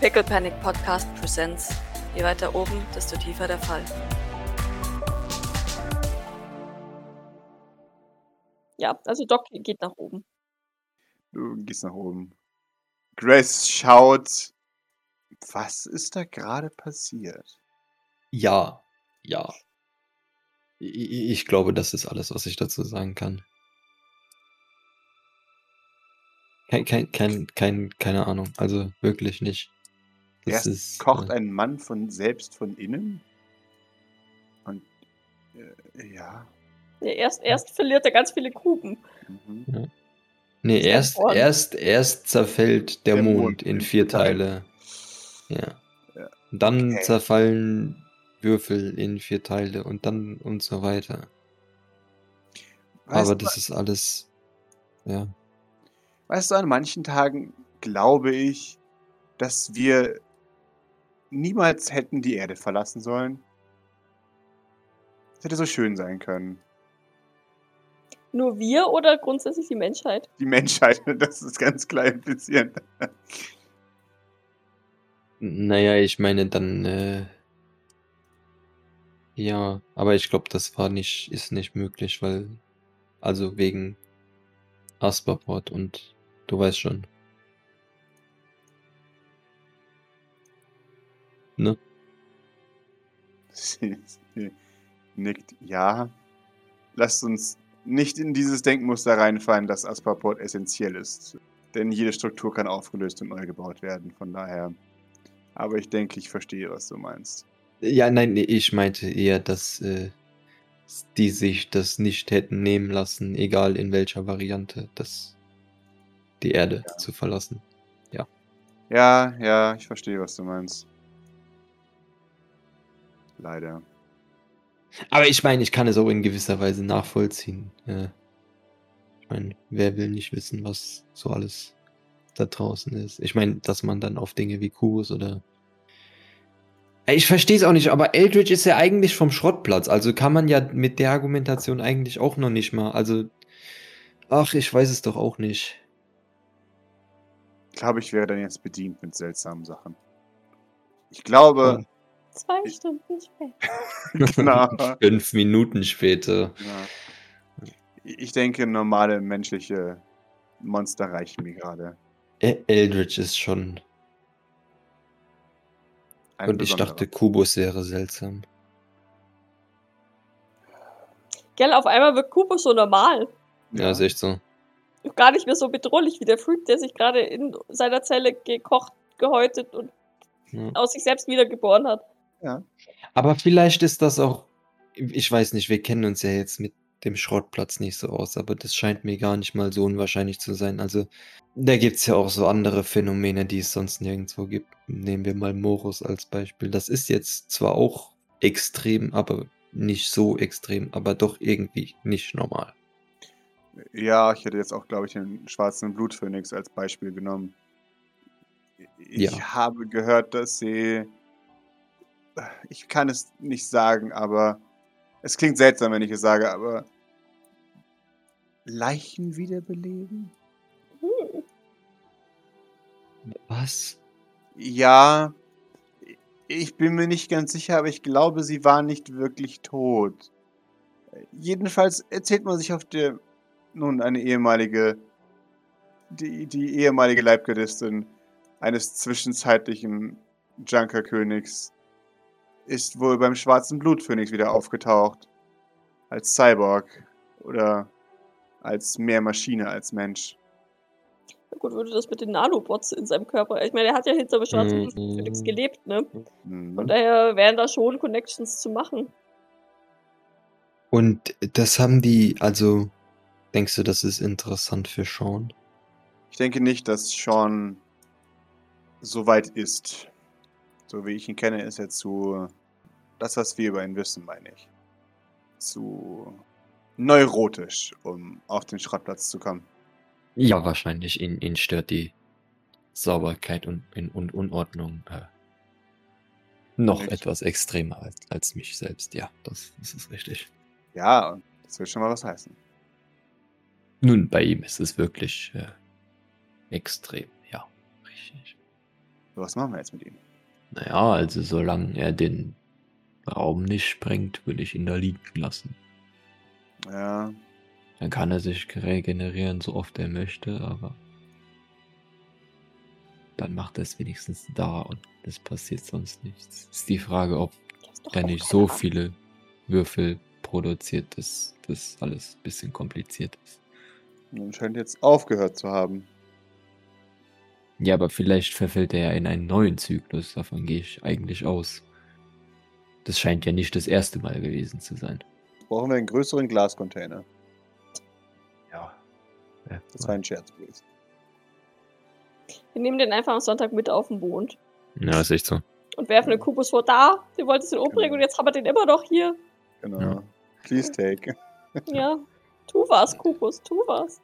Pickle Panic Podcast Presents. Je weiter oben, desto tiefer der Fall. Ja, also Doc geht nach oben. Du gehst nach oben. Grace schaut. Was ist da gerade passiert? Ja, ja. Ich glaube, das ist alles, was ich dazu sagen kann. Kein, kein, kein, kein, keine Ahnung. Also wirklich nicht. Das Erst ist, kocht äh, ein Mann von selbst von innen. Und äh, ja. Ja, erst, erst verliert er ganz viele Kuben. Mhm. Nee, ist der erst, erst, erst zerfällt der, Der Mond, Mond in vier Teile. Teile. Ja. Ja. Dann Okay. zerfallen Würfel in vier Teile und dann und so weiter. Weißt, Aber das ist alles, ja. weißt du, an manchen Tagen glaube ich, dass wir niemals hätten die Erde verlassen sollen. Es hätte so schön sein können. Nur wir oder grundsätzlich die Menschheit? Die Menschheit, das ist ganz klar implizierend. Naja, ich meine dann, äh, ja, aber ich glaube, das war nicht, ist nicht möglich, weil, also wegen Asperport und du weißt schon. Sie, sie nickt. Ja. Lasst uns nicht in dieses Denkmuster reinfallen, dass Asperport essentiell ist. Denn jede Struktur kann aufgelöst und neu gebaut werden. Von daher. Aber ich denke, ich verstehe, was du meinst. Ja, nein, ich meinte eher, dass äh, die sich das nicht hätten nehmen lassen, egal in welcher Variante, das die Erde zu verlassen. Ja, ja, ich verstehe, was du meinst. Leider. Aber ich meine, ich kann es auch in gewisser Weise nachvollziehen. Äh, ich meine, wer will nicht wissen, was so alles da draußen ist? Ich meine, dass man dann auf Dinge wie Kubus oder. Ich verstehe es auch nicht, aber Eldritch ist ja eigentlich vom Schrottplatz. Also kann man ja mit der Argumentation eigentlich auch noch nicht mal. Also. Ach, ich weiß es doch auch nicht. Ich glaube, ich wäre dann jetzt bedient mit seltsamen Sachen. Ich glaube, Zwei Stunden später. genau. Fünf Minuten später. Ja. Ich denke, normale menschliche Monster reichen mir gerade. E- Eldritch ist schon. Ein Und ich dachte, Kubus wäre seltsam. Gell, auf einmal wird Kubus so normal. Ja, ist echt so. Gar nicht mehr so bedrohlich wie der Freak, der sich gerade in seiner Zelle gekocht, gehäutet und Ja. aus sich selbst wiedergeboren hat. Aber vielleicht ist das auch, ich weiß nicht, wir kennen uns ja jetzt mit dem Schrottplatz nicht so aus, aber das scheint mir gar nicht mal so unwahrscheinlich zu sein. Also, da gibt es ja auch so andere Phänomene, die es sonst nirgendwo gibt. Nehmen wir mal Morus als Beispiel. Das ist jetzt zwar auch extrem, aber nicht so extrem, aber doch irgendwie nicht normal. Ja, ich hätte jetzt auch, glaube ich, den schwarzen Blutphönix als Beispiel genommen. Ich Ja. habe gehört, dass sie. Ich kann es nicht sagen, aber. Es klingt seltsam, wenn ich es sage, aber. Leichen wiederbeleben? Hm. Was? Ja. Ich bin mir nicht ganz sicher, aber ich glaube, sie war nicht wirklich tot. Jedenfalls erzählt man sich auf der. Nun, eine ehemalige. Die, die ehemalige Leibgardistin eines zwischenzeitlichen Junkerkönigs ist wohl beim schwarzen Blutphönix wieder aufgetaucht. Als Cyborg. Oder als mehr Maschine als Mensch. Na gut, würde das mit den Nanobots in seinem Körper. Ich meine, er hat ja hinter dem schwarzen Mhm. Blutphönix gelebt, ne? Mhm. Von daher wären da schon Connections zu machen. Und das haben die, also, denkst du, das ist interessant für Sean? Ich denke nicht, dass Sean so weit ist. So wie ich ihn kenne, ist er zu. Das, was wir über ihn wissen, meine ich. Zu neurotisch, um auf den Schrottplatz zu kommen. Ja, wahrscheinlich. Ihn, ihn stört die Sauberkeit und, und, Unordnung äh, noch Nicht. etwas extremer als, als mich selbst. Ja, das, das ist richtig. Ja, und das will schon mal was heißen. Nun, bei ihm ist es wirklich äh, extrem. Ja, richtig. Was machen wir jetzt mit ihm? Naja, also solange er den Raum nicht sprengt, würde ich ihn da liegen lassen. Ja, Dann kann er sich regenerieren, so oft er möchte, aber dann macht er es wenigstens da und es passiert sonst nichts. Ist die Frage, ob er nicht so viele Würfel produziert, dass das alles ein bisschen kompliziert ist. und scheint jetzt aufgehört zu haben. Ja, aber vielleicht verfällt er ja in einen neuen Zyklus, davon gehe ich eigentlich aus. Das scheint ja nicht das erste Mal gewesen zu sein. Brauchen wir einen größeren Glascontainer. Ja. Das war ein Scherz übrigens. Wir nehmen den einfach am Sonntag mit auf den Mond Ja, ist echt so. und werfen den Kubus vor da. Du wolltest ihn umbringen Genau. und jetzt haben wir den immer noch hier. Genau. Ja. Please take. Ja. Tu was, Kubus, tu was.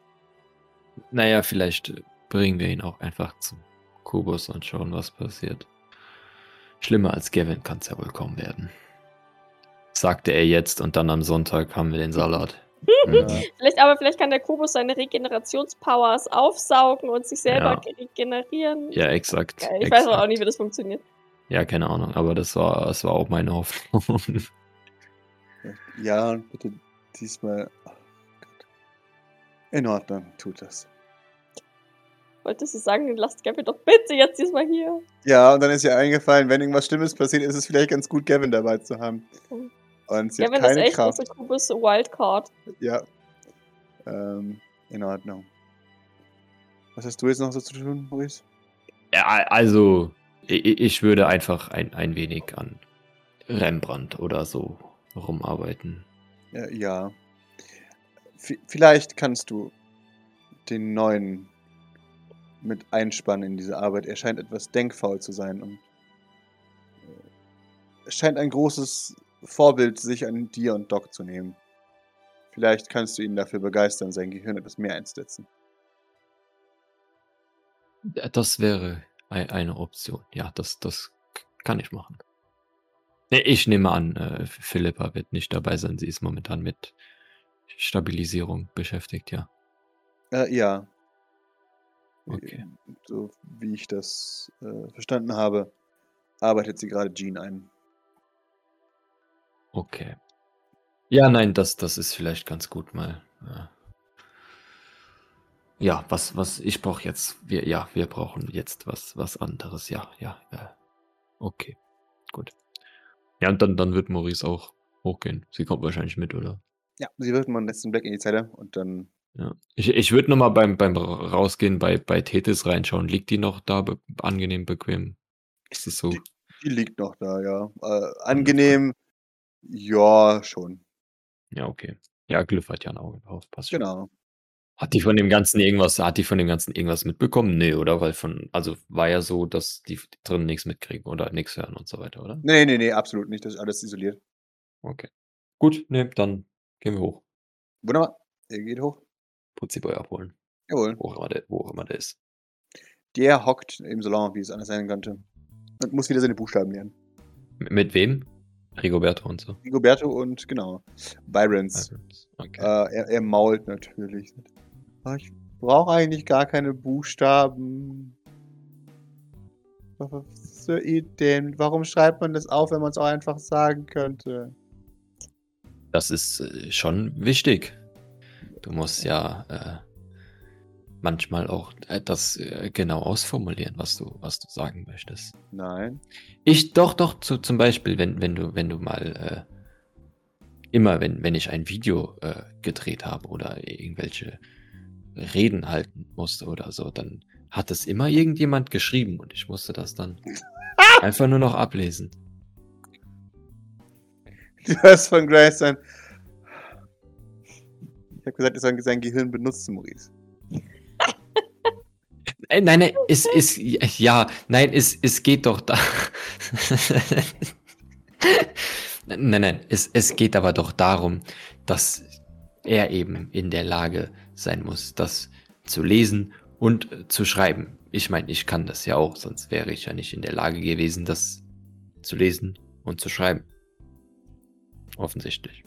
Naja, vielleicht äh, bringen wir ihn auch einfach zum Kubus und schauen, was passiert. Schlimmer als Gavin kann es ja wohl kaum werden. Sagte er jetzt und dann am Sonntag haben wir den Salat. Ja. Vielleicht, aber vielleicht kann der Kubus seine Regenerationspowers aufsaugen und sich selber Ja. regenerieren. Ja, exakt. Ich weiß aber auch exakt. nicht, wie das funktioniert. Ja, keine Ahnung, aber das war, das war auch meine Hoffnung. ja, und bitte diesmal. Oh. In Ordnung, tut das. Wolltest du sagen, lasst Gavin doch bitte jetzt diesmal hier. Ja, und dann ist ihr eingefallen, wenn irgendwas Schlimmes passiert, ist es vielleicht ganz gut, Gavin dabei zu haben. Und sie Gavin hat ist keine echt Kraft. unser Kubus Wildcard. Ja. Ähm, in Ordnung. Was hast du jetzt noch so zu tun, Maurice? Ja, also, ich, würde einfach ein, ein wenig an Rembrandt oder so rumarbeiten. Ja. ja. Vielleicht kannst du den neuen mit einspannen in diese Arbeit. Er scheint etwas denkfaul zu sein und äh, es scheint ein großes Vorbild sich an dir und Doc zu nehmen. Vielleicht kannst du ihn dafür begeistern, sein Gehirn etwas mehr einzusetzen. Das wäre ei- eine Option. Ja, das, das kann ich machen. Ich nehme an, äh, Philippa wird nicht dabei sein. Sie ist momentan mit Stabilisierung beschäftigt, ja. Äh, ja. Okay. So wie ich das äh, verstanden habe, arbeitet sie gerade Jean ein. Okay. Ja, nein, das, das ist vielleicht ganz gut mal. äh, Ja, was, was, ich brauche jetzt, wir, ja, wir brauchen jetzt was, was anderes, ja, ja, ja. Okay, gut. Ja, und dann, dann wird Maurice auch hochgehen. Sie kommt wahrscheinlich mit, oder? Ja, sie wirft mal einen letzten Blick in die Zelle und dann. Ja. Ich, ich würde nochmal beim, beim Ra- Rausgehen bei, bei Tethys reinschauen. Liegt die noch da be angenehm bequem? Ist es so? Die- Die liegt noch da, ja. Äh, angenehm. Ja, schon. Ja, okay. Ja, Glyph hat ja ein Auge drauf. Passt schon. Genau. Hat die von dem Ganzen irgendwas, hat die von dem Ganzen irgendwas mitbekommen? Nee, oder? Weil von, also war ja so, dass die drin nichts mitkriegen oder nichts hören und so weiter, oder? Nee, nee, nee, absolut nicht. Das ist alles isoliert. Okay. Gut, nee, dann gehen wir hoch. Wunderbar. Er geht hoch. Putziboy abholen. Jawohl. Wo auch immer der, wo auch immer der ist. Der hockt im Salon, wie es anders sein könnte. Und muss wieder seine Buchstaben lernen. M mit wem? Rigoberto und so. Rigoberto und genau. Byrons. Okay. Äh, er, er mault natürlich. "Ah, Ich brauche eigentlich gar keine Buchstaben. Was für Ideen? Warum schreibt man das auf, wenn man es auch einfach sagen könnte? Das ist äh, schon wichtig. Du musst ja äh, manchmal auch das äh, genau ausformulieren, was du, was du sagen möchtest. Nein. Ich doch, doch, zu, zum Beispiel, wenn, wenn du, wenn du mal äh, immer, wenn, wenn ich ein Video äh, gedreht habe oder irgendwelche Reden halten musste oder so, dann hat es immer irgendjemand geschrieben und ich musste das dann einfach nur noch ablesen. Du hast von Grace sein. Ich habe gesagt, er soll sein Gehirn benutzen, Maurice. Äh, nein, nein, es ist, ja, nein, es, es geht doch da. nein, nein, es, es geht aber doch darum, dass er eben in der Lage sein muss, das zu lesen und zu schreiben. Ich meine, ich kann das ja auch, sonst wäre ich ja nicht in der Lage gewesen, das zu lesen und zu schreiben. Offensichtlich.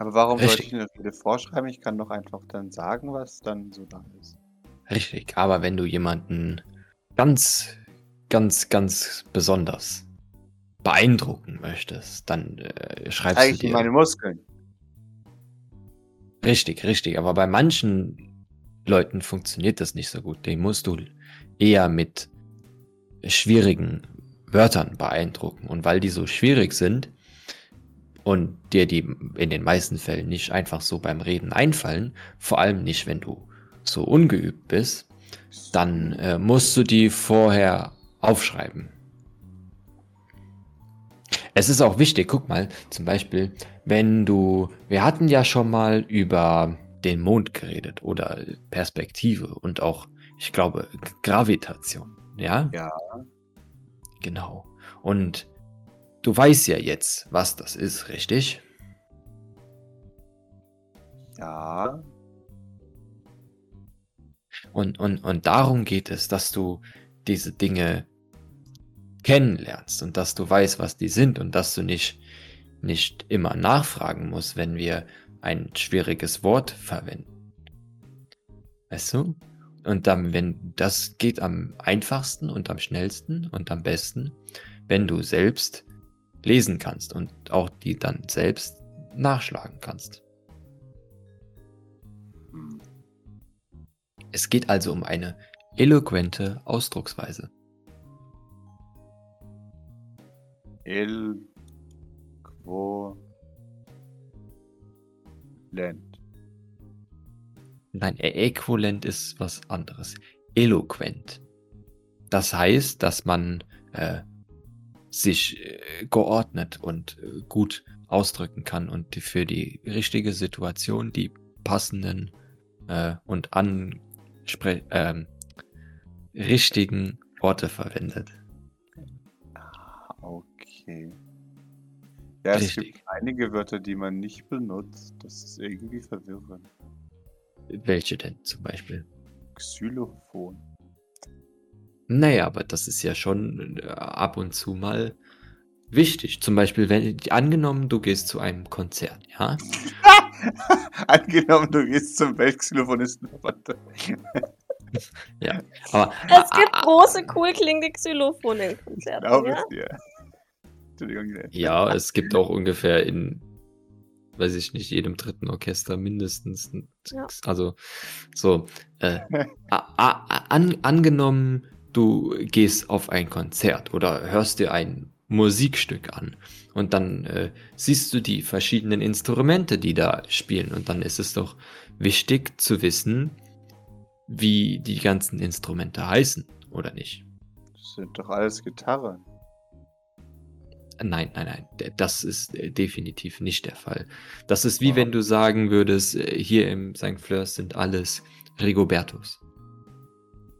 Aber warum sollte Richtig. ich mir das bitte vorschreiben? Ich kann doch einfach dann sagen, was dann so da ist. Richtig, aber wenn du jemanden ganz ganz, ganz besonders beeindrucken möchtest, dann äh, schreibst Zeige du dir. meine Muskeln. Richtig, richtig. Aber bei manchen Leuten funktioniert das nicht so gut. Den musst du eher mit schwierigen Wörtern beeindrucken. Und weil die so schwierig sind und dir die in den meisten Fällen nicht einfach so beim Reden einfallen, vor allem nicht, wenn du so ungeübt bist, dann äh, musst du die vorher aufschreiben. Es ist auch wichtig, guck mal, zum Beispiel, wenn du, wir hatten ja schon mal über den Mond geredet oder Perspektive und auch, ich glaube, Gravitation, ja? Ja. Genau. Und du weißt ja jetzt, was das ist, richtig? Ja. Und, und, und darum geht es, dass du diese Dinge kennenlernst und dass du weißt, was die sind und dass du nicht, nicht immer nachfragen musst, wenn wir ein schwieriges Wort verwenden. Weißt du? Und dann, wenn das geht am einfachsten und am schnellsten und am besten, wenn du selbst lesen kannst und auch die dann selbst nachschlagen kannst. Es geht also um eine eloquente Ausdrucksweise. El Quo Lent. Nein, äquivalent ist was anderes. Eloquent. Das heißt, dass man äh, sich äh, geordnet und äh, gut ausdrücken kann und für die richtige Situation die passenden äh, und anspre ähm, richtigen Worte verwendet. Ah, okay. Ja, es Richtig. gibt einige Wörter, die man nicht benutzt. Das ist irgendwie verwirrend. Welche denn zum Beispiel? Xylophon. Naja, aber das ist ja schon äh, ab und zu mal wichtig. Zum Beispiel, wenn angenommen, du gehst zu einem Konzert, ja? Angenommen, du gehst zum Weltxylophonistenverband. Aber Es gibt ah, große, cool klingende Xylophone in Konzerten. Glaube Ja? es dir. Entschuldigung. ja, es gibt auch ungefähr in, weiß ich nicht, jedem dritten Orchester mindestens. Ja. Also so. Äh, a- a- an, angenommen, du gehst auf ein Konzert oder hörst dir ein Musikstück an und dann äh, siehst du die verschiedenen Instrumente, die da spielen und dann ist es doch wichtig zu wissen, wie die ganzen Instrumente heißen oder nicht. Das sind doch alles Gitarren. Nein, nein, nein, das ist äh, definitiv nicht der Fall. Das ist wie Ah. wenn du sagen würdest, äh, hier im St. Fleurs sind alles Rigobertos.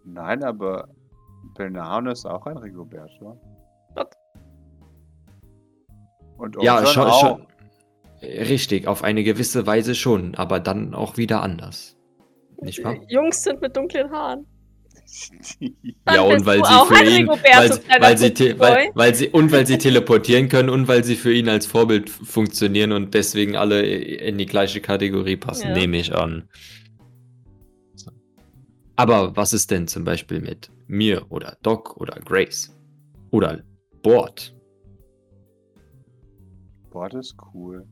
Nein, aber Bernardo ist auch ein Rigoberto. What? Und Ja, schon, auch. schon. Richtig, auf eine gewisse Weise schon, aber dann auch wieder anders. Nicht wahr? Die Jungs sind mit dunklen Haaren. Dann Ja, und weil sie für ein ihn, weil, weil, sie, weil, weil sie, und weil sie teleportieren können und weil sie für ihn als Vorbild funktionieren und deswegen alle in die gleiche Kategorie passen, Ja. nehme ich an. Aber was ist denn zum Beispiel mit mir oder Doc oder Grace? Oder Bord? Das ist cool.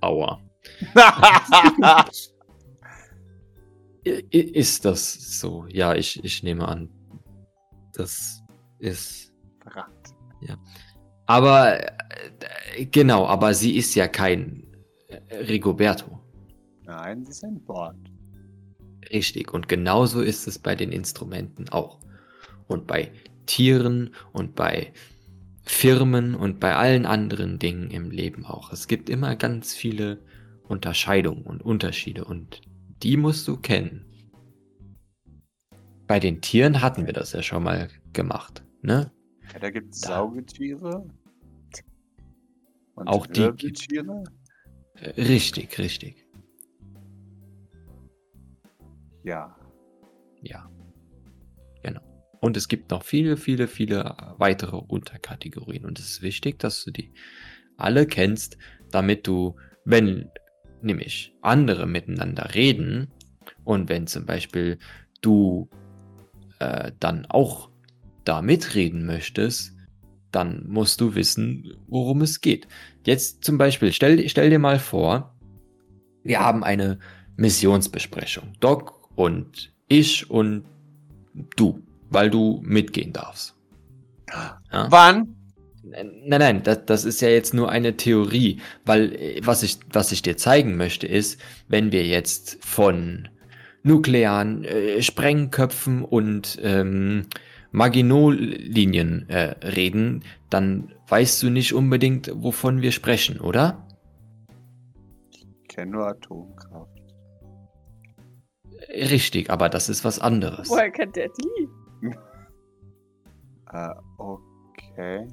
Aua. Ist das so? Ja, ich, ich nehme an. Das ist. Verrat. Aber äh, genau, aber sie ist ja kein Rigoberto. Nein, sie ist ein Bord. Richtig. Und genauso ist es bei den Instrumenten auch. Und bei Tieren und bei Firmen und bei allen anderen Dingen im Leben auch. Es gibt immer ganz viele Unterscheidungen und Unterschiede und die musst du kennen. Bei den Tieren hatten wir das ja schon mal gemacht, ne? Ja, da gibt es. Saugetiere. Und Auch die Richtig, richtig. Ja. Ja. Genau. Und es gibt noch viele, viele, viele weitere Unterkategorien. Und es ist wichtig, dass du die alle kennst, damit du, wenn nämlich andere miteinander reden und wenn zum Beispiel du äh, dann auch da mitreden möchtest, dann musst du wissen, worum es geht. Jetzt zum Beispiel, stell, stell dir mal vor, wir haben eine Missionsbesprechung. Doc und ich und du, weil du mitgehen darfst. Ja? Wann? Nein, nein, das, das ist ja jetzt nur eine Theorie, weil äh, was ich, was ich dir zeigen möchte ist, wenn wir jetzt von nuklearen äh, Sprengköpfen und ähm, Maginot-Linien äh, reden, dann weißt du nicht unbedingt, wovon wir sprechen, oder? Ich kenne nur Atomkraft. Richtig, aber das ist was anderes. Woher kennt der die? Äh, okay.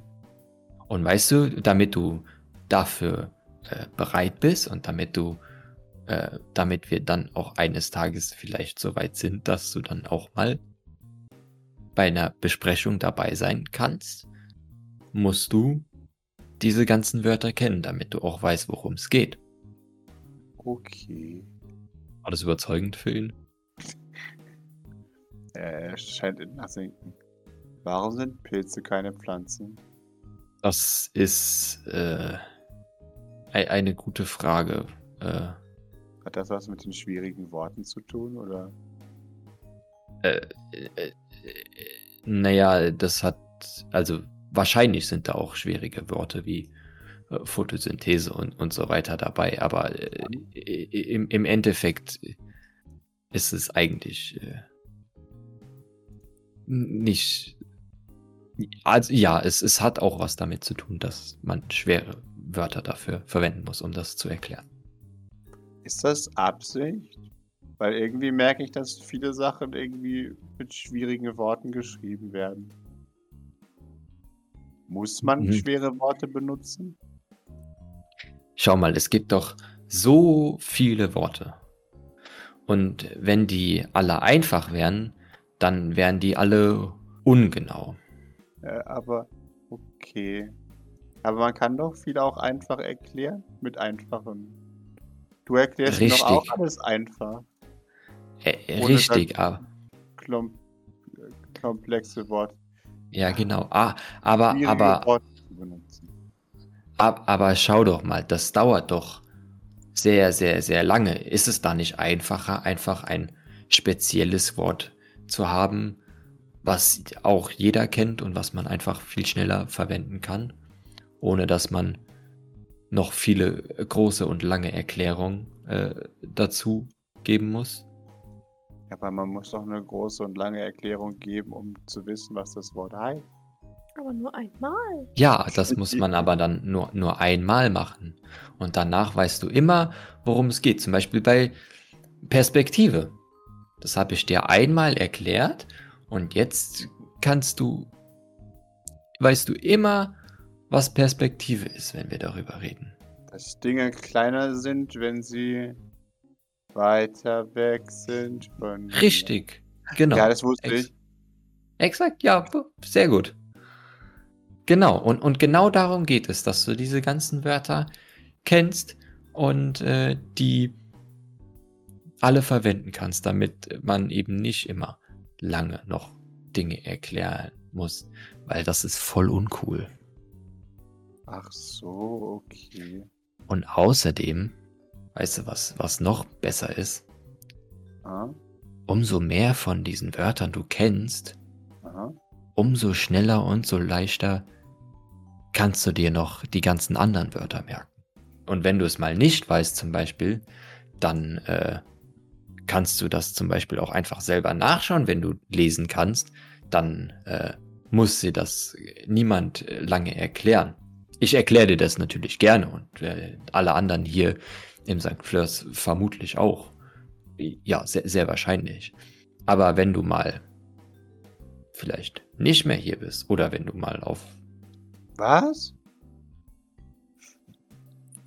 Und weißt du, damit du dafür äh, bereit bist und damit du, äh, damit wir dann auch eines Tages vielleicht so weit sind, dass du dann auch mal bei einer Besprechung dabei sein kannst, musst du diese ganzen Wörter kennen, damit du auch weißt, worum es geht. Okay. War das überzeugend für ihn? Er scheint in Nachdenken. Warum sind Pilze keine Pflanzen? Das ist äh, ei- eine gute Frage. Äh, Hat das was mit den schwierigen Worten zu tun, oder? äh, äh, äh, naja, das hat, also wahrscheinlich sind da auch schwierige Worte wie äh, Photosynthese und, und so weiter dabei, aber äh, im, im Endeffekt ist es eigentlich äh, nicht. Also ja, es, es hat auch was damit zu tun, dass man schwere Wörter dafür verwenden muss, um das zu erklären. Ist das Absicht? Weil irgendwie merke ich, dass viele Sachen irgendwie mit schwierigen Worten geschrieben werden. Muss man Mhm. schwere Worte benutzen? Schau mal, es gibt doch so viele Worte. Und wenn die alle einfach wären, dann wären die alle ungenau. Äh, aber okay. Aber man kann doch viel auch einfach erklären mit einfachen. Du erklärst doch auch alles einfach. Äh, Ohne richtig, aber Klom äh, komplexe Worte. ja genau. Ah, aber aber zu ab, aber schau doch mal, das dauert doch sehr sehr sehr lange. Ist es da nicht einfacher, einfach ein spezielles Wort zu haben, was auch jeder kennt und was man einfach viel schneller verwenden kann, ohne dass man noch viele große und lange Erklärungen äh, dazu geben muss? Aber man muss doch eine große und lange Erklärung geben, um zu wissen, was das Wort heißt. Aber nur einmal. Ja, das muss man aber dann nur, nur einmal machen. Und danach weißt du immer, worum es geht. Zum Beispiel bei Perspektive. Das habe ich dir einmal erklärt und jetzt kannst du, weißt du immer, was Perspektive ist, wenn wir darüber reden. Dass Dinge kleiner sind, wenn sie weiter weg sind von. Richtig, genau. Ja, das wusste Ex- ich. Exakt, ja, sehr gut. Genau, und, und genau darum geht es, dass du diese ganzen Wörter kennst und äh, die alle verwenden kannst, damit man eben nicht immer lange noch Dinge erklären muss, weil das ist voll uncool. Ach so, okay. Und außerdem, weißt du was, was noch besser ist? Aha, Umso mehr von diesen Wörtern du kennst, aha. umso schneller und so leichter kannst du dir noch die ganzen anderen Wörter merken. Und wenn du es mal nicht weißt zum Beispiel, dann äh, kannst du das zum Beispiel auch einfach selber nachschauen, wenn du lesen kannst. Dann äh, muss dir das niemand äh, lange erklären. Ich erkläre dir das natürlich gerne und äh, alle anderen hier im St. Fleurs vermutlich auch. Ja, sehr, sehr wahrscheinlich. Aber wenn du mal vielleicht nicht mehr hier bist oder wenn du mal auf Was?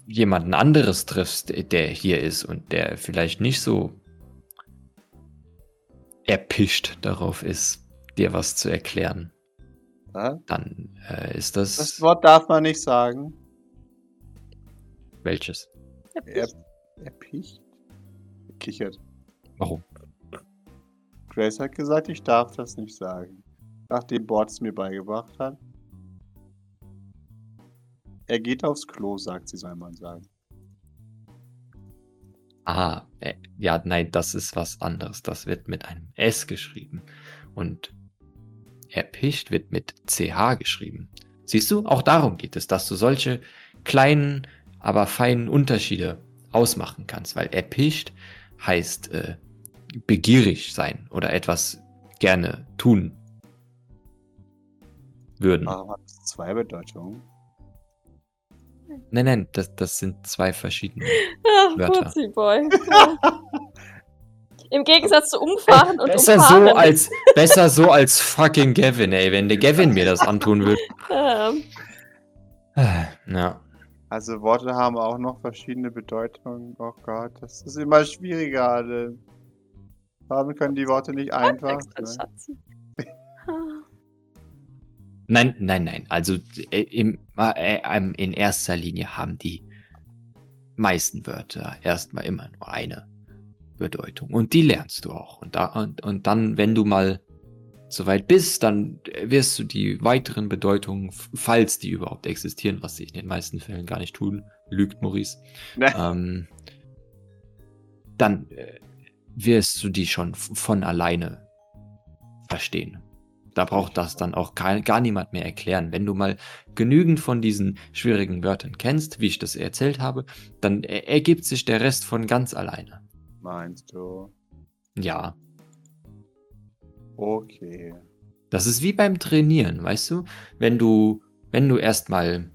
jemanden anderes triffst, der hier ist und der vielleicht nicht so erpicht darauf ist, dir was zu erklären, Was? dann äh, ist das, Das Wort darf man nicht sagen. welches? Er, er picht. Kichert. Warum? Grace hat gesagt, ich darf das nicht sagen. Nachdem Bord es mir beigebracht hat. Er geht aufs Klo, sagt sie, soll man sagen. Ah, äh, ja, nein, das ist was anderes. Das wird mit einem S geschrieben. Und erpicht wird mit CH geschrieben. Siehst du, auch darum geht es, dass du solche kleinen, aber feinen Unterschiede ausmachen kannst, weil erpicht heißt äh, begierig sein oder etwas gerne tun würden. Warum hat zwei Bedeutungen? Nein, nein, das, das sind zwei verschiedene. Ach, Wörter. Putzi Boy. Im Gegensatz zu umfahren und Besser umfahren. so als besser so als fucking Gavin, ey, wenn der Gavin mir das antun würde. Ähm, Ja. Also Worte haben auch noch verschiedene Bedeutungen. Oh Gott, das ist immer schwieriger. Warum können die Worte nicht einfach sein? Nein, nein, nein. Also äh, im, äh, ähm, in erster Linie haben die meisten Wörter erstmal immer nur eine Bedeutung. Und die lernst du auch. Und, da, und, und dann, wenn du mal soweit bist, dann wirst du die weiteren Bedeutungen, falls die überhaupt existieren, was sie in den meisten Fällen gar nicht tun, lügt Maurice, Ne? ähm, dann äh, wirst du die schon von alleine verstehen. Da braucht das dann auch gar, niemand mehr erklären. Wenn du mal genügend von diesen schwierigen Wörtern kennst, wie ich das erzählt habe, dann er- ergibt sich der Rest von ganz alleine. Meinst du? Ja, Okay. das ist wie beim Trainieren, weißt du? Wenn du, wenn du erstmal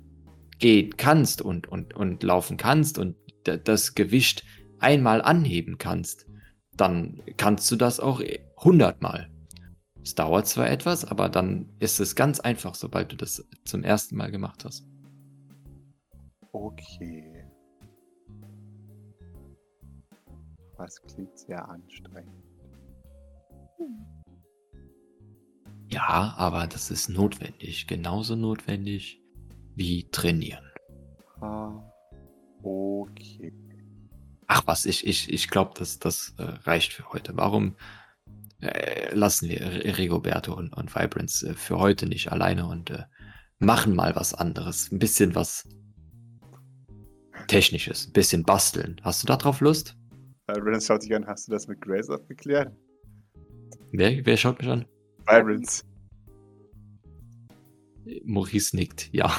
gehen kannst und, und, und laufen kannst und das Gewicht einmal anheben kannst, dann kannst du das auch hundertmal. Es dauert zwar etwas, aber dann ist es ganz einfach, sobald du das zum ersten Mal gemacht hast. Okay. Was klingt sehr anstrengend. Ja, aber das ist notwendig, genauso notwendig wie trainieren. Ah, okay. Ach was, ich, ich, ich glaube, das, das äh, reicht für heute. Warum äh, lassen wir Rigoberto und, und Vibrance äh, für heute nicht alleine und äh, machen mal was anderes? Ein bisschen was Technisches, ein bisschen basteln. Hast du da drauf Lust? Vibrance schaut dich an, hast du das mit Grace abgeklärt? Wer, wer schaut mich an? Vibrance. Maurice nickt, ja.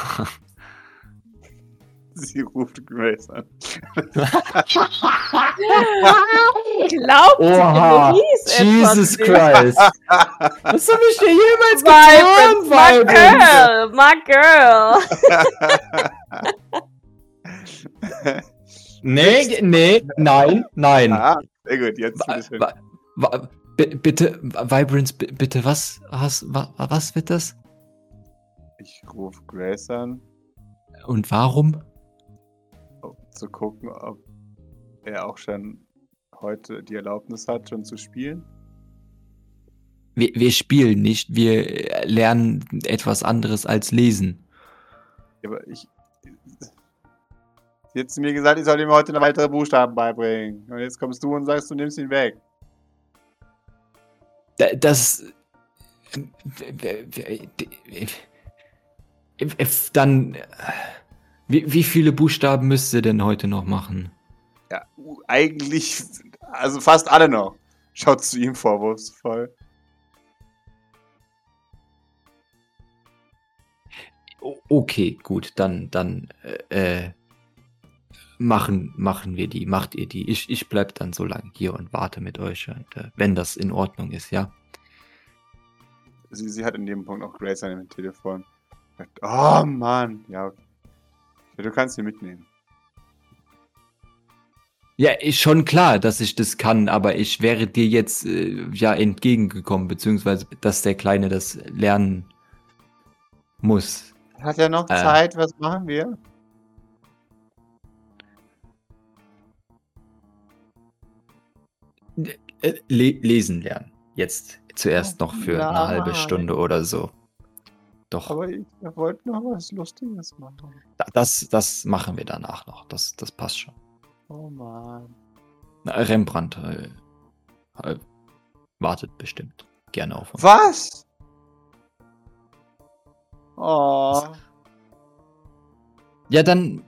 Sie ruft Grace an. Glaubt Oha, Jesus? Christ. Was habe ich dir jemals Vibrance, my girl, my girl. Nee, nee, nein, nein. ah, sehr gut, jetzt Bitte, Vibrance, bi- bitte, was, was, wa- was wird das? Ich rufe Grace an, Und warum? Zu gucken, ob er auch schon heute die Erlaubnis hat, schon zu spielen. Wir, wir spielen nicht, wir äh, lernen etwas anderes als lesen. Ja, Aber ich. Zu mir gesagt, ich soll ihm heute noch weitere Buchstaben beibringen. Und jetzt kommst du und sagst, du nimmst ihn weg. Da- Das. äh, äh, Dann. Wie, wie viele Buchstaben müsst ihr denn heute noch machen? Ja, eigentlich. Also fast alle noch. Schaut zu ihm vorwurfsvoll. Okay, gut, dann, dann äh, äh, machen, machen wir die, macht ihr die. Ich, ich bleib dann so lange hier und warte mit euch, und, äh, wenn das in Ordnung ist, ja. Sie, sie hat in dem Punkt auch Grace an dem Telefon. Oh Mann. Ja, okay. Ja, du kannst ihn mitnehmen. Ja, ist schon klar, dass ich das kann, aber ich wäre dir jetzt äh, ja entgegengekommen, beziehungsweise dass der Kleine das lernen muss. Hat er noch Äh. Zeit? Was machen wir? Äh, le lesen lernen. Jetzt zuerst noch für eine halbe. Stunde oder so. Doch, Aber ich wollte noch was Lustiges machen. da- das, das machen wir danach noch. Das, das passt schon. Oh Mann. Na, Rembrandt. Äh, äh, wartet bestimmt gerne auf uns. Was? Oh. Ja, dann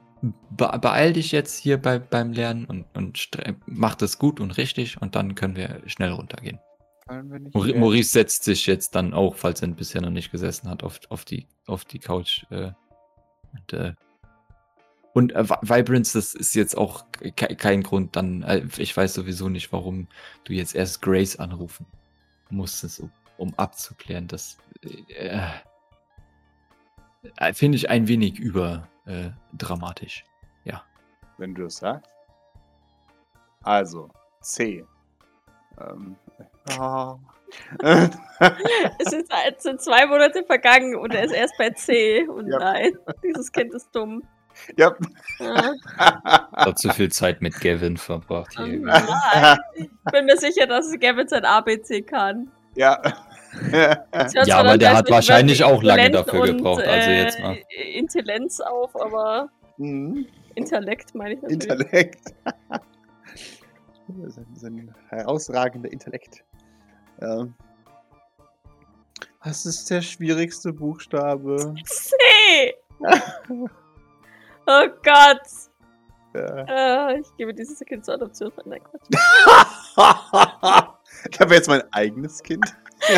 be beeil dich jetzt hier bei, beim Lernen und, und mach das gut und richtig und dann können wir schnell runtergehen. Fallen wir nicht Mauri- mehr. Maurice setzt sich jetzt dann auch, falls er bisher noch nicht gesessen hat, auf, auf, die, auf die Couch. Äh, und äh, und äh, Vi- Vibrance, das ist jetzt auch ke kein Grund, dann, äh, ich weiß sowieso nicht, warum du jetzt erst Grace anrufen musstest, um, um abzuklären. Das äh, äh, finde ich ein wenig überdramatisch. Äh, dramatisch. Wenn du es sagst. Also, C. Ähm. Ah. Es sind, es sind zwei Monate vergangen und er ist erst bei C. Und Ja. nein, dieses Kind ist dumm. ja. Ja. Hat zu viel Zeit mit Gavin verbracht. Hier. Nein. Ich bin mir sicher, dass Gavin sein ABC kann. ja. Ja, aber der hat wahrscheinlich auch lange dafür und, gebraucht, also jetzt äh, mal. Intelligenz auf, aber Mhm. Intellekt meine ich natürlich. Intellekt. Sein, sein herausragender Intellekt. Ähm. Was ist der schwierigste Buchstabe? C! oh Gott! Ja. Äh, ich gebe dieses Kind zur Adoption. Nein, Quatsch. ich habe jetzt mein eigenes Kind.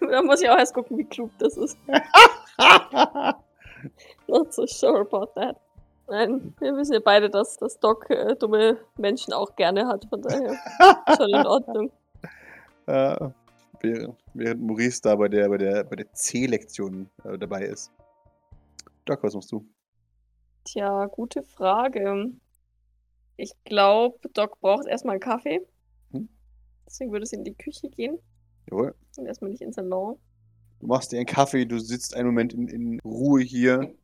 da muss ich auch erst gucken, wie klug das ist. Not so sure about that. Nein, wir wissen ja beide, dass das Doc äh, dumme Menschen auch gerne hat, von daher schon in Ordnung. Äh, während, während Maurice da bei der, bei der, bei der C-Lektion äh, dabei ist. Doc, was machst du? Tja, gute Frage. Ich glaube, Doc braucht erstmal einen Kaffee. Hm. Deswegen würde es in die Küche gehen Jawohl. und erstmal nicht ins Salon. Du machst dir einen Kaffee, du sitzt einen Moment in, in Ruhe hier,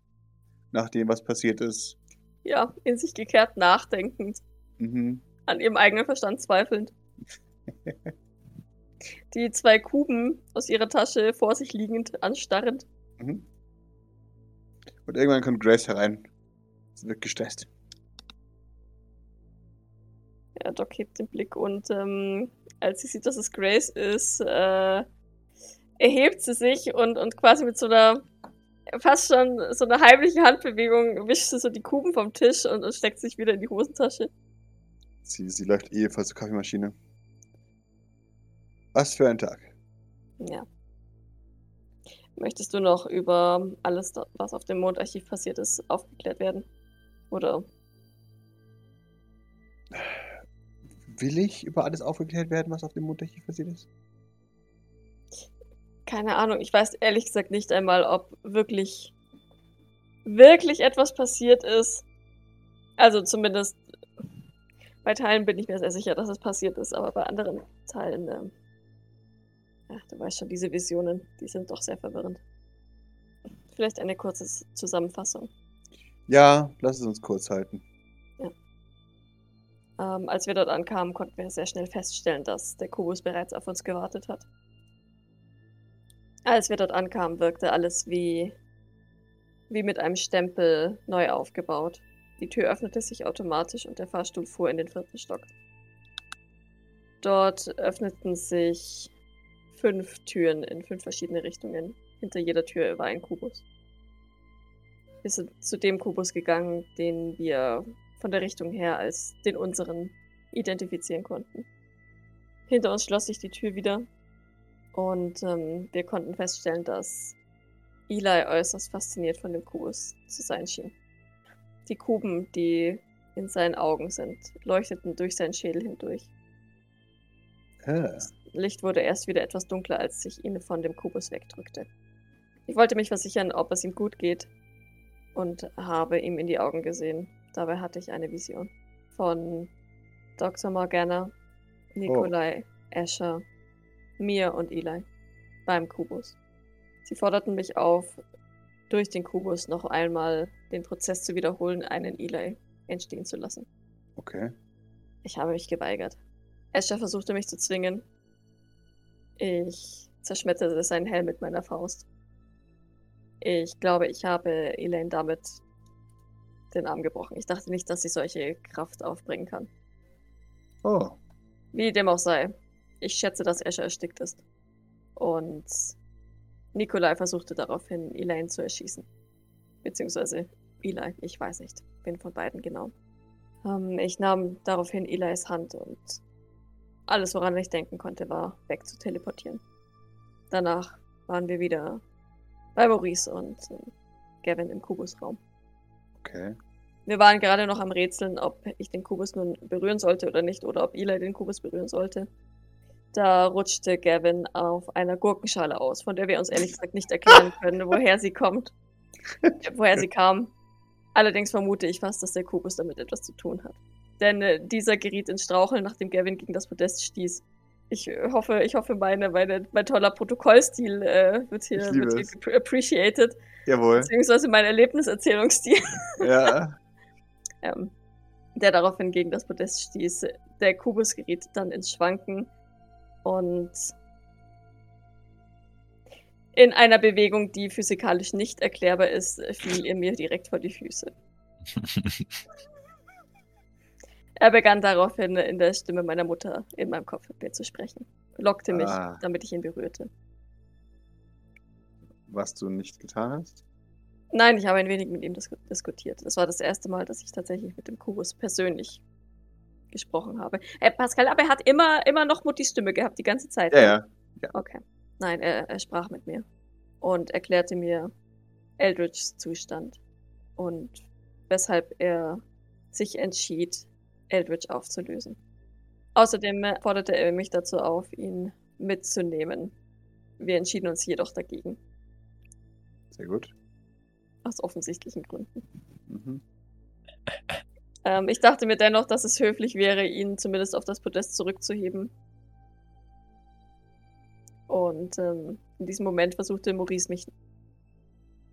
nachdem was passiert ist. Ja, in sich gekehrt nachdenkend, Mhm. an ihrem eigenen Verstand zweifelnd. Die zwei Kuben aus ihrer Tasche vor sich liegend anstarrend. Mhm. Und irgendwann kommt Grace herein. Sie wird gestresst. Ja, Doc hebt den Blick und ähm, als sie sieht, dass es Grace ist, äh, erhebt sie sich und, und quasi mit so einer fast schon so eine heimliche Handbewegung wischt sie so die Kuben vom Tisch und, und steckt sich wieder in die Hosentasche. Sie, sie läuft ebenfalls zur Kaffeemaschine. Was für ein Tag. Ja. Möchtest du noch über alles, was auf dem Mondarchiv passiert ist, aufgeklärt werden? Oder Will ich über alles aufgeklärt werden, was auf dem Mondarchiv passiert ist? Keine Ahnung, ich weiß ehrlich gesagt nicht einmal, ob wirklich, wirklich etwas passiert ist. Also zumindest bei Teilen bin ich mir sehr sicher, dass es passiert ist, aber bei anderen Teilen, ähm, ach, du weißt schon, diese Visionen, die sind doch sehr verwirrend. Vielleicht eine kurze Zusammenfassung. Ja, lass es uns kurz halten. Ähm, als wir dort ankamen, konnten wir sehr schnell feststellen, dass der Kubus bereits auf uns gewartet hat. Als wir dort ankamen, wirkte alles wie, wie mit einem Stempel neu aufgebaut. Die Tür öffnete sich automatisch und der Fahrstuhl fuhr in den vierten Stock. Dort öffneten sich fünf Türen in fünf verschiedene Richtungen. Hinter jeder Tür war ein Kubus. Wir sind zu dem Kubus gegangen, den wir von der Richtung her als den unseren identifizieren konnten. Hinter uns schloss sich die Tür wieder und ähm, wir konnten feststellen, dass Eli äußerst fasziniert von dem Kubus zu sein schien. Die Kuben, die in seinen Augen sind, leuchteten durch seinen Schädel hindurch. Ah, Das Licht wurde erst wieder etwas dunkler, als sich ihn von dem Kubus wegdrückte. Ich wollte mich versichern, ob es ihm gut geht und habe ihm in die Augen gesehen. Dabei hatte ich eine Vision von Dr. Morgana, Nikolai, Asher, mir und Eli beim Kubus. Sie forderten mich auf, durch den Kubus noch einmal den Prozess zu wiederholen, einen Eli entstehen zu lassen. okay. Ich habe mich geweigert. Asher versuchte mich zu zwingen. Ich zerschmetterte seinen Helm mit meiner Faust. Ich glaube, ich habe Elaine damit den Arm gebrochen. Ich dachte nicht, dass sie solche Kraft aufbringen kann. Oh, Wie dem auch sei. Ich schätze, dass Escher erstickt ist. Und Nikolai versuchte daraufhin, Elaine zu erschießen. Beziehungsweise Eli, ich weiß nicht, wen von beiden genau. Ähm, ich nahm daraufhin Eli's Hand und alles, woran ich denken konnte, war weg zu teleportieren. Danach waren wir wieder bei Maurice und äh, Gavin im Kubusraum. Okay. Wir waren gerade noch am Rätseln, ob ich den Kubus nun berühren sollte oder nicht, oder ob Eli den Kubus berühren sollte. Da rutschte Gavin auf einer Gurkenschale aus, von der wir uns ehrlich gesagt nicht erklären können, woher sie kommt. äh, woher sie kam. Allerdings vermute ich fast, dass der Kubus damit etwas zu tun hat. Denn äh, dieser geriet ins Straucheln, nachdem Gavin gegen das Podest stieß. Ich äh, hoffe, ich hoffe, meine, meine, mein toller Protokollstil äh, wird hier, wird hier appreciated. Jawohl. Beziehungsweise mein Erlebniserzählungsstil. Ja. ähm, der daraufhin gegen das Podest stieß. Der Kubus geriet dann ins Schwanken und in einer Bewegung, die physikalisch nicht erklärbar ist, fiel er mir direkt vor die Füße. Er begann daraufhin in der Stimme meiner Mutter in meinem Kopf mit mir zu sprechen, lockte mich, Ah. damit ich ihn berührte. Was du nicht getan hast? Nein, ich habe ein wenig mit ihm dis diskutiert. Das war das erste Mal, dass ich tatsächlich mit dem Kubus persönlich gesprochen habe. Äh, Pascal, aber er hat immer, immer noch Muttis Stimme gehabt, die ganze Zeit. Ja, ja. Okay. Nein, er, er sprach mit mir und erklärte mir Eldridges Zustand und weshalb er sich entschied, Eldridge aufzulösen. Außerdem äh, forderte er mich dazu auf, ihn mitzunehmen. Wir entschieden uns jedoch dagegen, Sehr gut. aus offensichtlichen Gründen. Mhm. Ähm, ich dachte mir dennoch, dass es höflich wäre, ihn zumindest auf das Podest zurückzuheben. Und ähm, in diesem Moment versuchte Maurice mich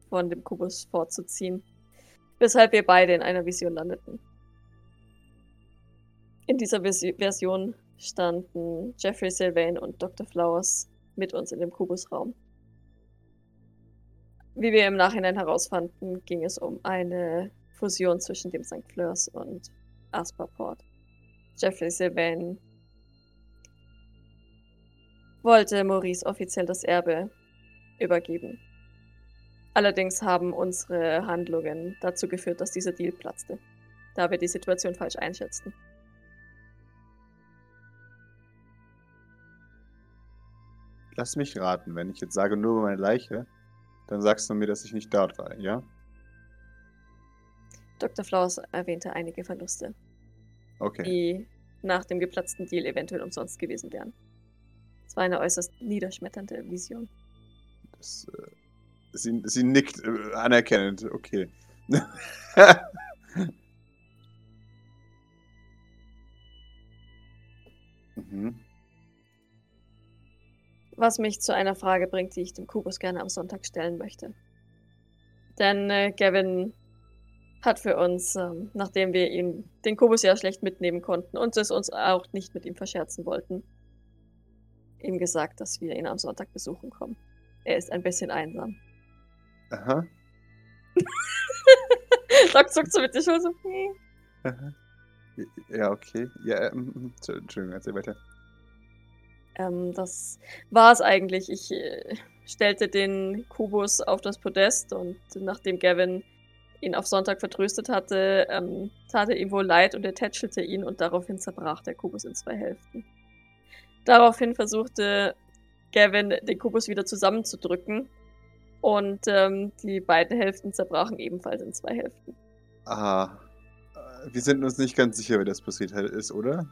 von dem Kubus fortzuziehen, weshalb wir beide in einer Vision landeten. In dieser Vis Version standen Jeffrey Sylvain und Dr. Flowers mit uns in dem Kubusraum. Wie wir im Nachhinein herausfanden, ging es um eine Fusion zwischen dem St. Fleurs und Asperport. Jeffrey Sylvain wollte Maurice offiziell das Erbe übergeben. Allerdings haben unsere Handlungen dazu geführt, dass dieser Deal platzte, da wir die Situation falsch einschätzten. Lass mich raten, wenn ich jetzt sage nur über meine Leiche, dann sagst du mir, dass ich nicht dort war, ja? Dr. Flowers erwähnte einige Verluste, Okay. die nach dem geplatzten Deal eventuell umsonst gewesen wären. Es war eine äußerst niederschmetternde Vision. Das, äh, sie, sie nickt äh, anerkennend. Okay. mhm. Was mich zu einer Frage bringt, die ich dem Kubus gerne am Sonntag stellen möchte. Denn äh, Gavin hat für uns, ähm, nachdem wir ihn den Kubus ja schlecht mitnehmen konnten und es uns auch nicht mit ihm verscherzen wollten, ihm gesagt, dass wir ihn am Sonntag besuchen kommen. Er ist ein bisschen einsam. Aha. Doc zuckt so mit der Schulter. Aha. Ja, okay. Ja, ähm. Entschuldigung, erzähl weiter. Ähm, das war es eigentlich. Ich äh, stellte den Kubus auf das Podest und nachdem Gavin ihn auf Sonntag vertröstet hatte, ähm, tat er ihm wohl leid und er tätschelte ihn und daraufhin zerbrach der Kubus in zwei Hälften. Daraufhin versuchte Gavin, den Kubus wieder zusammenzudrücken und ähm, die beiden Hälften zerbrachen ebenfalls in zwei Hälften. Aha. Wir sind uns nicht ganz sicher, wie das passiert ist, oder?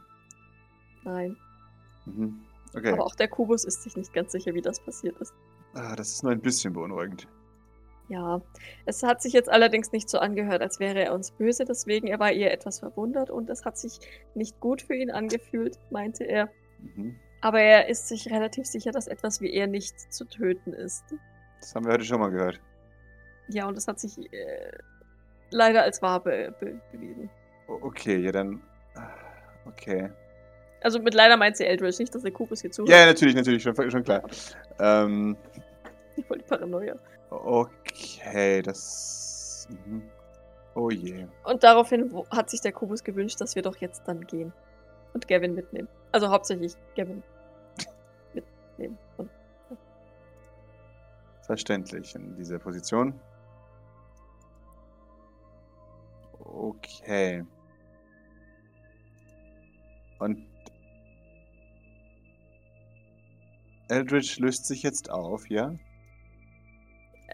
Nein. Mhm. Okay. Aber auch der Kubus ist sich nicht ganz sicher, wie das passiert ist. Ah, das ist nur ein bisschen beunruhigend. Ja, es hat sich jetzt allerdings nicht so angehört, als wäre er uns böse, deswegen er war eher etwas verwundert und es hat sich nicht gut für ihn angefühlt, meinte er. Mhm. Aber er ist sich relativ sicher, dass etwas wie er nicht zu töten ist. Das haben wir heute schon mal gehört. Ja, und das hat sich äh, leider als wahr be be bewiesen. Okay, ja dann. ah, Okay. Also mit leider meint sie Eldridge, nicht, dass der Kubus hier zuhört. Ja, ja, natürlich, natürlich, schon, schon klar. Ähm, Voll die Paranoia. okay, das. Mhm. Oh je. Und daraufhin hat sich der Kubus gewünscht, dass wir doch jetzt dann gehen. Und Gavin mitnehmen. Also hauptsächlich Gavin. nehmen. Und Verständlich in dieser Position. Okay. Und Eldritch löst sich jetzt auf, ja?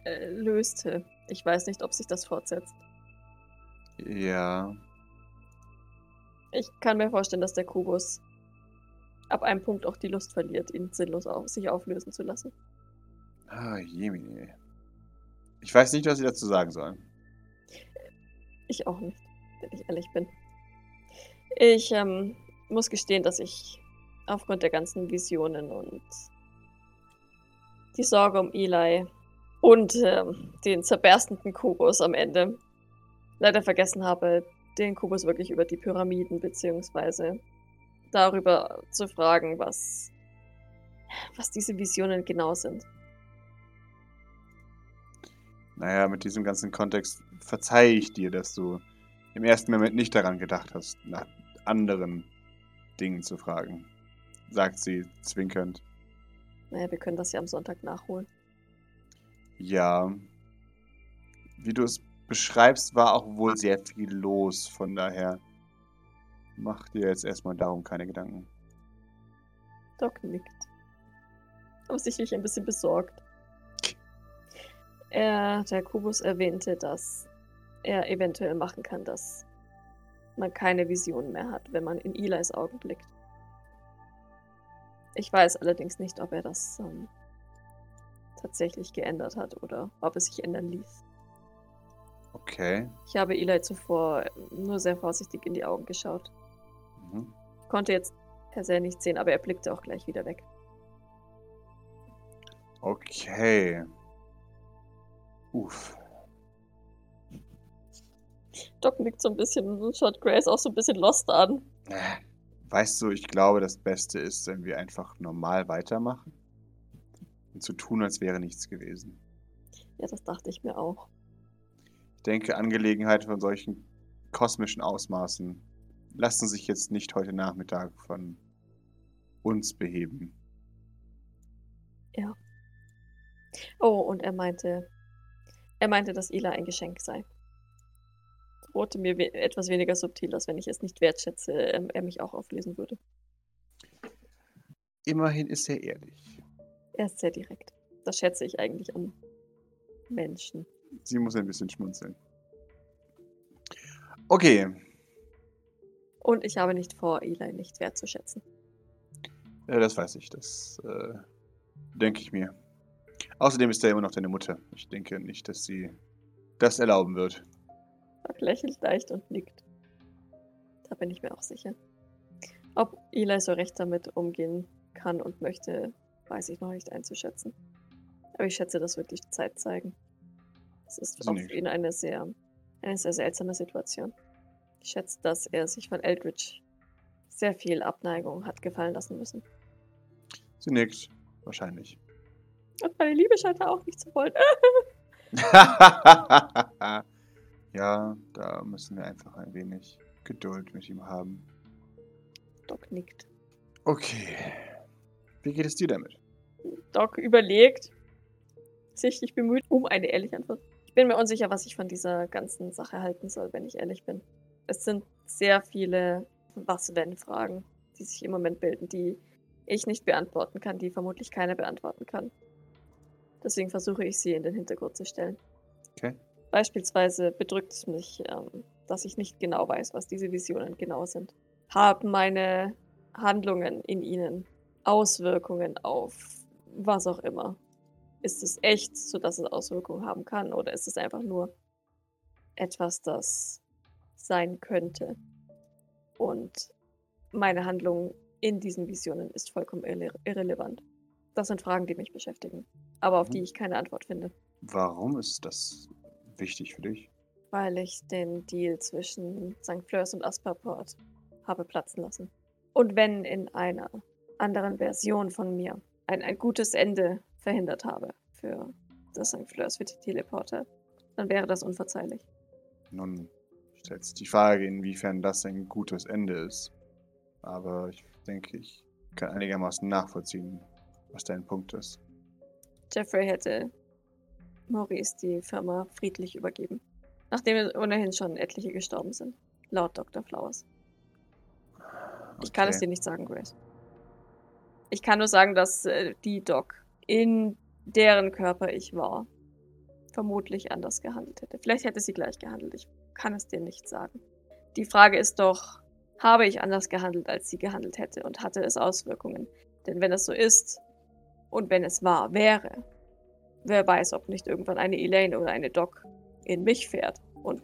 Äh, löste. Ich weiß nicht, ob sich das fortsetzt. Ja. Ich kann mir vorstellen, dass der Kubus ab einem Punkt auch die Lust verliert, ihn sinnlos auf, sich auflösen zu lassen. Ah, Jemine. Ich weiß nicht, was ich dazu sagen soll. Ich auch nicht, wenn ich ehrlich bin. Ich ähm, muss gestehen, dass ich aufgrund der ganzen Visionen und die Sorge um Eli und ähm, den zerberstenden Kubus am Ende leider vergessen habe, den Kubus wirklich über die Pyramiden beziehungsweise darüber zu fragen, was, was diese Visionen genau sind. Naja, mit diesem ganzen Kontext verzeihe ich dir, dass du im ersten Moment nicht daran gedacht hast, nach anderen Dingen zu fragen, sagt sie zwinkernd. Naja, wir können das ja am Sonntag nachholen. Ja. Wie du es beschreibst, war auch wohl sehr viel los, von daher mach dir jetzt erstmal darum keine Gedanken. Doc nickt. Aber sicherlich ein bisschen besorgt. Er, der Kubus erwähnte, dass er eventuell machen kann, dass man keine Vision mehr hat, wenn man in Eli's Augen blickt. Ich weiß allerdings nicht, ob er das ähm, tatsächlich geändert hat oder ob es sich ändern ließ. Okay. Ich habe Eli zuvor nur sehr vorsichtig in die Augen geschaut. Mhm. Konnte jetzt per se nicht sehen, aber er blickte auch gleich wieder weg. Okay. Uff. Doc nickt so ein bisschen und schaut Grace auch so ein bisschen lost an. Äh, Weißt du, ich glaube, das Beste ist, wenn wir einfach normal weitermachen. Und zu tun, als wäre nichts gewesen. Ja, das dachte ich mir auch. Ich denke, Angelegenheiten von solchen kosmischen Ausmaßen lassen sich jetzt nicht heute Nachmittag von uns beheben. Oh, und er meinte, er meinte, dass Ela ein Geschenk sei. Drohte mir we etwas weniger subtil, als wenn ich es nicht wertschätze, ähm, er mich auch auflösen würde. Immerhin ist er ehrlich. Er ist sehr direkt. Das schätze ich eigentlich an Menschen. Sie muss ein bisschen schmunzeln. Okay, Und ich habe nicht vor, Eli nicht wertzuschätzen. äh, das weiß ich. Das äh, denke ich mir. Außerdem ist er immer noch deine Mutter. Ich denke nicht, dass sie das erlauben wird. Doc lächelt leicht und nickt. Da bin ich mir auch sicher. Ob Eli so recht damit umgehen kann und möchte, weiß ich noch nicht einzuschätzen. Aber ich schätze, das wird die Zeit zeigen. Es ist Sie auch für ihn eine sehr, eine sehr seltsame Situation. Ich schätze, dass er sich von Eldridge sehr viel Abneigung hat gefallen lassen müssen. Sie nickt. Wahrscheinlich. Und meine Liebe scheint er auch nicht zu wollen. ja, da müssen wir einfach ein wenig Geduld mit ihm haben. Doc nickt. Okay. Wie geht es dir damit? Doc überlegt, sichtlich bemüht um eine ehrliche Antwort. Ich bin mir unsicher, was ich von dieser ganzen Sache halten soll, wenn ich ehrlich bin. Es sind sehr viele Was-Wenn-Fragen, die sich im Moment bilden, die ich nicht beantworten kann, die vermutlich keiner beantworten kann. Deswegen versuche ich sie in den Hintergrund zu stellen. Okay. Beispielsweise bedrückt es mich, ähm, dass ich nicht genau weiß, was diese Visionen genau sind. Haben meine Handlungen in ihnen Auswirkungen auf was auch immer? Ist es echt, sodass es Auswirkungen haben kann? Oder ist es einfach nur etwas, das sein könnte? Und meine Handlung in diesen Visionen ist vollkommen irre irrelevant. Das sind Fragen, die mich beschäftigen, aber auf die ich keine Antwort finde, Warum ist das wichtig für dich? weil ich den Deal zwischen St. Fleurs und Asperport habe platzen lassen. Und wenn in einer anderen Version von mir ein, ein gutes Ende verhindert habe für das St. Fleurs für die Teleporter, dann wäre das unverzeihlich. Nun stellt sich die Frage, inwiefern das ein gutes Ende ist. Aber ich denke, ich kann einigermaßen nachvollziehen, was dein Punkt ist. Jeffrey hätte Maurice die Firma friedlich übergeben. Nachdem ohnehin schon etliche gestorben sind. Laut Dr. Flowers. Ich kann es Okay. dir nicht sagen, Grace. Ich kann nur sagen, dass äh, die Doc, in deren Körper ich war, vermutlich anders gehandelt hätte. Vielleicht hätte sie gleich gehandelt. Ich kann es dir nicht sagen. Die Frage ist doch, habe ich anders gehandelt, als sie gehandelt hätte und hatte es Auswirkungen? Denn wenn es so ist und wenn es wahr wäre, wer weiß, ob nicht irgendwann eine Elaine oder eine Doc in mich fährt und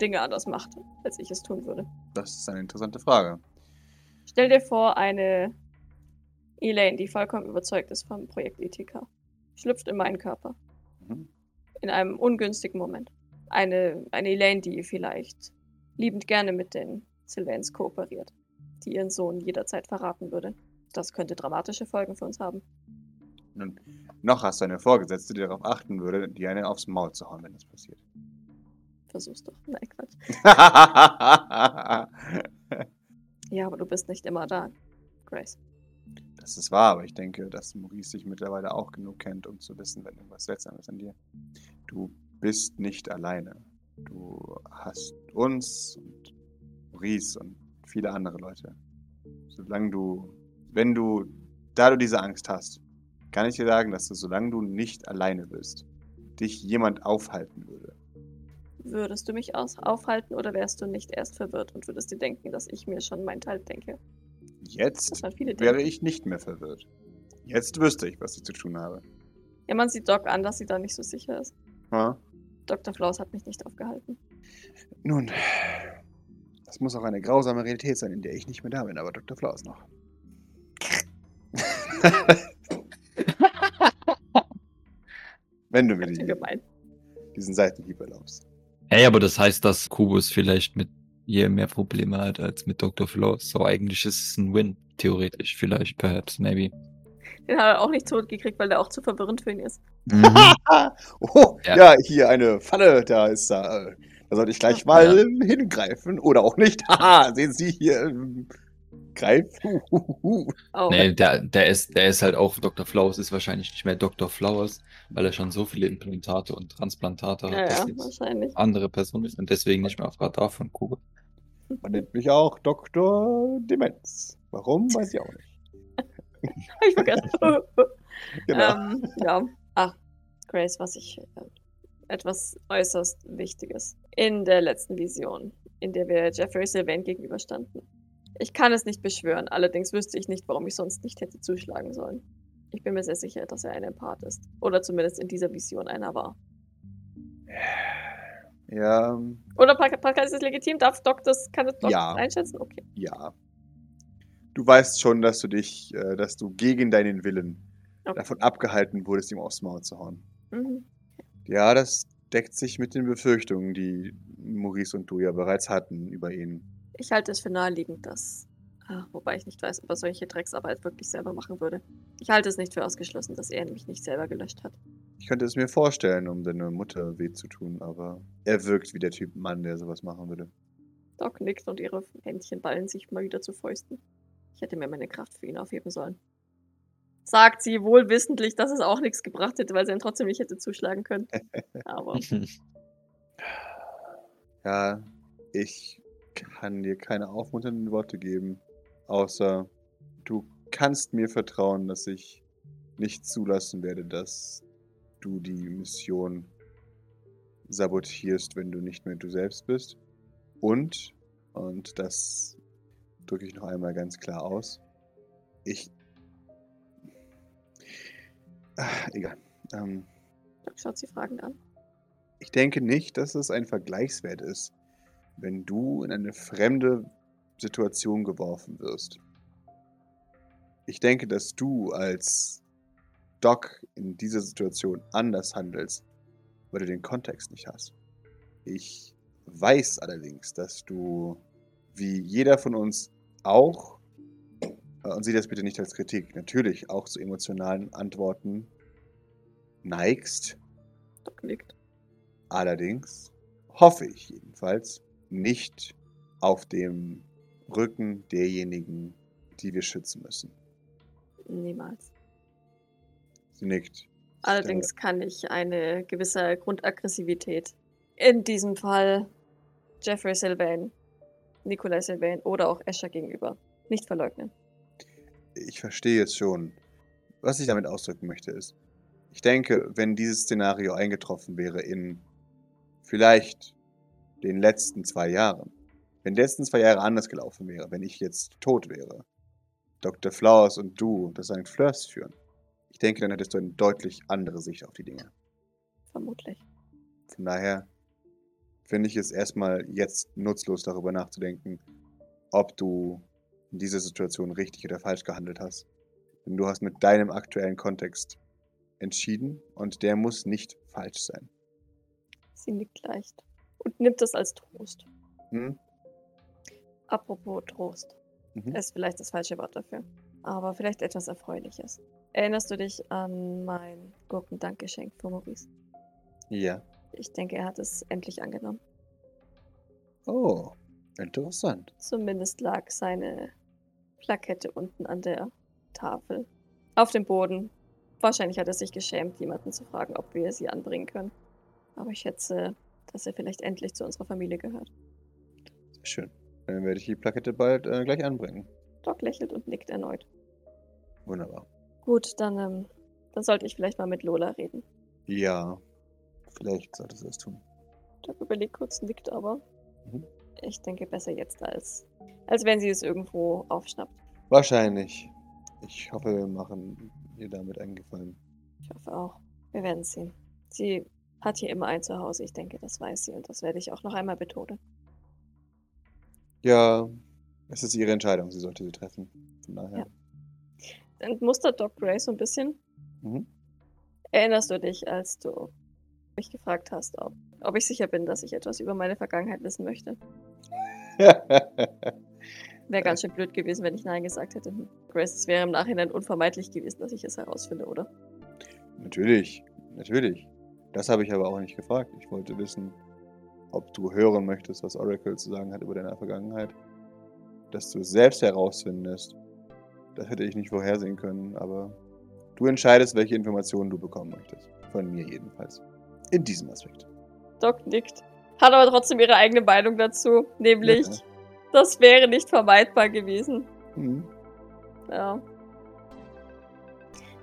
Dinge anders macht, als ich es tun würde. Das ist eine interessante Frage. Stell dir vor, eine Elaine, die vollkommen überzeugt ist vom Projekt ETK, schlüpft in meinen Körper. Mhm. In einem ungünstigen Moment. Eine, eine Elaine, die vielleicht liebend gerne mit den Sylvains kooperiert, die ihren Sohn jederzeit verraten würde. Das könnte dramatische Folgen für uns haben. Nun, noch hast du eine Vorgesetzte, die darauf achten würde, dir eine aufs Maul zu hauen, wenn das passiert. Versuch's doch. Nein, Quatsch. Ja, aber du bist nicht immer da, Grace. Das ist wahr, aber ich denke, dass Maurice sich mittlerweile auch genug kennt, um zu wissen, wenn irgendwas seltsam ist an dir. Du bist nicht alleine. Du hast uns und Maurice und viele andere Leute. Solange du, wenn du, da du diese Angst hast, kann ich dir sagen, dass du, solange du nicht alleine bist, dich jemand aufhalten würde. Würdest du mich aufhalten oder wärst du nicht erst verwirrt und würdest dir denken, dass ich mir schon meinen Teil denke? Jetzt wäre ich nicht mehr verwirrt. Jetzt wüsste ich, was ich zu tun habe. Ja, man sieht Doc an, dass sie da nicht so sicher ist. Ha? Dr. Flaus hat mich nicht aufgehalten. Nun, das muss auch eine grausame Realität sein, in der ich nicht mehr da bin, aber Dr. Flaus noch. Wenn du mir die, diesen Seitenhieb erlaubst. Ey, aber das heißt, dass Kubus vielleicht mit ihr mehr Probleme hat als mit Dr. Floss. So eigentlich ist es ein Win, theoretisch, vielleicht, perhaps, maybe. Den hat er auch nicht totgekriegt, weil der auch zu verwirrend für ihn ist. Mhm. Oh, ja. Ja. hier eine Falle, da ist da. äh, Da sollte ich gleich Ja. mal ähm, hingreifen. Oder auch nicht. Haha, sehen Sie hier. Ähm, greif. Oh, Nee, der, der, ist, der ist halt auch, Dr. Flowers ist wahrscheinlich nicht mehr Dr. Flowers, weil er schon so viele Implantate und Transplantate hat, ja, dass ja, jetzt wahrscheinlich. andere Person ist und deswegen nicht mehr auf Radar von Kubus. Man nennt mich auch Dr. Demenz. Warum, weiß ich auch nicht. Hab ich vergessen. Genau. ähm, ja. Ach, Grace, was ich. Äh, etwas äußerst Wichtiges. In der letzten Vision, in der wir Jeffrey Sylvain gegenüberstanden. Ich kann es nicht beschwören, allerdings wüsste ich nicht, warum ich sonst nicht hätte zuschlagen sollen. Ich bin mir sehr sicher, dass er ein Empath ist. Oder zumindest in dieser Vision einer war. Ja, ähm, Oder Pa- Pascal, ist es legitim? Darf Doc das, kann das Doc Ja. einschätzen? Okay. ja. Du weißt schon, dass du dich, äh, dass du gegen deinen Willen Okay. davon abgehalten wurdest, ihm aufs Maul zu hauen. Mhm. Ja, das deckt sich mit den Befürchtungen, die Maurice und du ja bereits hatten über ihn. Ich halte es für naheliegend, dass. Ah, wobei ich nicht weiß, ob er solche Drecksarbeit wirklich selber machen würde. Ich halte es nicht für ausgeschlossen, dass er mich nicht selber gelöscht hat. Ich könnte es mir vorstellen, um deine Mutter weh zu tun, aber er wirkt wie der Typ Mann, der sowas machen würde. Doc nickt und ihre Händchen ballen sich mal wieder zu Fäusten. Ich hätte mir meine Kraft für ihn aufheben sollen. Sagt sie wohl wissentlich, dass es auch nichts gebracht hätte, weil sie ihn trotzdem nicht hätte zuschlagen können. Aber Ja, ich kann dir keine aufmunternden Worte geben, außer du kannst mir vertrauen, dass ich nicht zulassen werde, dass du die Mission sabotierst, wenn du nicht mehr du selbst bist. Und, und das drücke ich noch einmal ganz klar aus, ich... Ah, egal. Ähm, schaut sie fragend an. ich denke nicht, dass es ein Vergleichswert ist, wenn du in eine fremde Situation geworfen wirst. Ich denke, dass du als Doc in dieser Situation anders handelst, weil du den Kontext nicht hast. Ich weiß allerdings, dass du, wie jeder von uns auch, äh, und sieh das bitte nicht als Kritik, natürlich auch zu emotionalen Antworten neigst, Doc nickt. Allerdings hoffe ich jedenfalls nicht auf dem Rücken derjenigen, die wir schützen müssen. Niemals. Sie nickt. Allerdings kann ich eine gewisse Grundaggressivität in diesem Fall Jeffrey Sylvain, Nikolai Sylvain oder auch Escher gegenüber nicht verleugnen. Ich verstehe es schon. Was ich damit ausdrücken möchte ist, ich denke, wenn dieses Szenario eingetroffen wäre in vielleicht den letzten zwei Jahren, wenn die letzten zwei Jahre anders gelaufen wäre, wenn ich jetzt tot wäre, Dr. Flowers und du das St. Fleurs führen, ich denke, dann hättest du eine deutlich andere Sicht auf die Dinge. Vermutlich. Von daher finde ich es erstmal jetzt nutzlos darüber nachzudenken, ob du in dieser Situation richtig oder falsch gehandelt hast. Denn du hast mit deinem aktuellen Kontext entschieden und der muss nicht falsch sein. Sie nickt leicht und nimmt das als Trost. Hm? Apropos Trost. Mhm. Ist vielleicht das falsche Wort dafür. Aber vielleicht etwas Erfreuliches. Erinnerst du dich an mein Gurkendankgeschenk für Maurice? Ja. Ich denke, er hat es endlich angenommen. Oh, interessant. Zumindest lag seine Plakette unten an der Tafel. Auf dem Boden. Wahrscheinlich hat er sich geschämt, jemanden zu fragen, ob wir sie anbringen können. Aber ich schätze, dass er vielleicht endlich zu unserer Familie gehört. Sehr schön. Dann werde ich die Plakette bald äh, gleich anbringen. Doc lächelt und nickt erneut. Wunderbar. Gut, dann, ähm, dann sollte ich vielleicht mal mit Lola reden. Ja, vielleicht solltest du das tun. Doc überlegt kurz, nickt aber. Mhm. Ich denke besser jetzt als, als wenn sie es irgendwo aufschnappt. Wahrscheinlich. Ich hoffe, wir machen ihr damit einen Gefallen. Ich hoffe auch. Wir werden es sehen. Sie hat hier immer ein Zuhause. Ich denke, das weiß sie und das werde ich auch noch einmal betonen. Ja, es ist ihre Entscheidung. Sie sollte sie treffen. Von daher. Ja. Entmustert Doc Gray so ein bisschen. Mhm. Erinnerst du dich, als du mich gefragt hast, ob, ob ich sicher bin, dass ich etwas über meine Vergangenheit wissen möchte? Wäre ganz schön blöd gewesen, wenn ich Nein gesagt hätte. Hm, Grace, es wäre im Nachhinein unvermeidlich gewesen, dass ich es herausfinde, oder? natürlich, natürlich. Das habe ich aber auch nicht gefragt. Ich wollte wissen, ob du hören möchtest, was Oracle zu sagen hat über deine Vergangenheit. Dass du es selbst herausfindest, das hätte ich nicht vorhersehen können, aber du entscheidest, welche Informationen du bekommen möchtest. Von mir jedenfalls. In diesem Aspekt. Doc nickt. Hat aber trotzdem ihre eigene Meinung dazu. Nämlich, Ja. das wäre nicht vermeidbar gewesen. Mhm. Ja.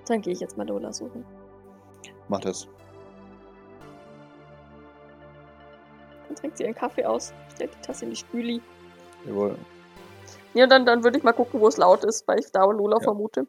Dann gehe ich jetzt mal Lola suchen. Mach das. Dann trinkt sie ihren Kaffee aus, stellt die Tasse in die Spüli. Jawohl. Ja, dann, dann würde ich mal gucken, wo es laut ist, weil ich da Lola Ja. vermute.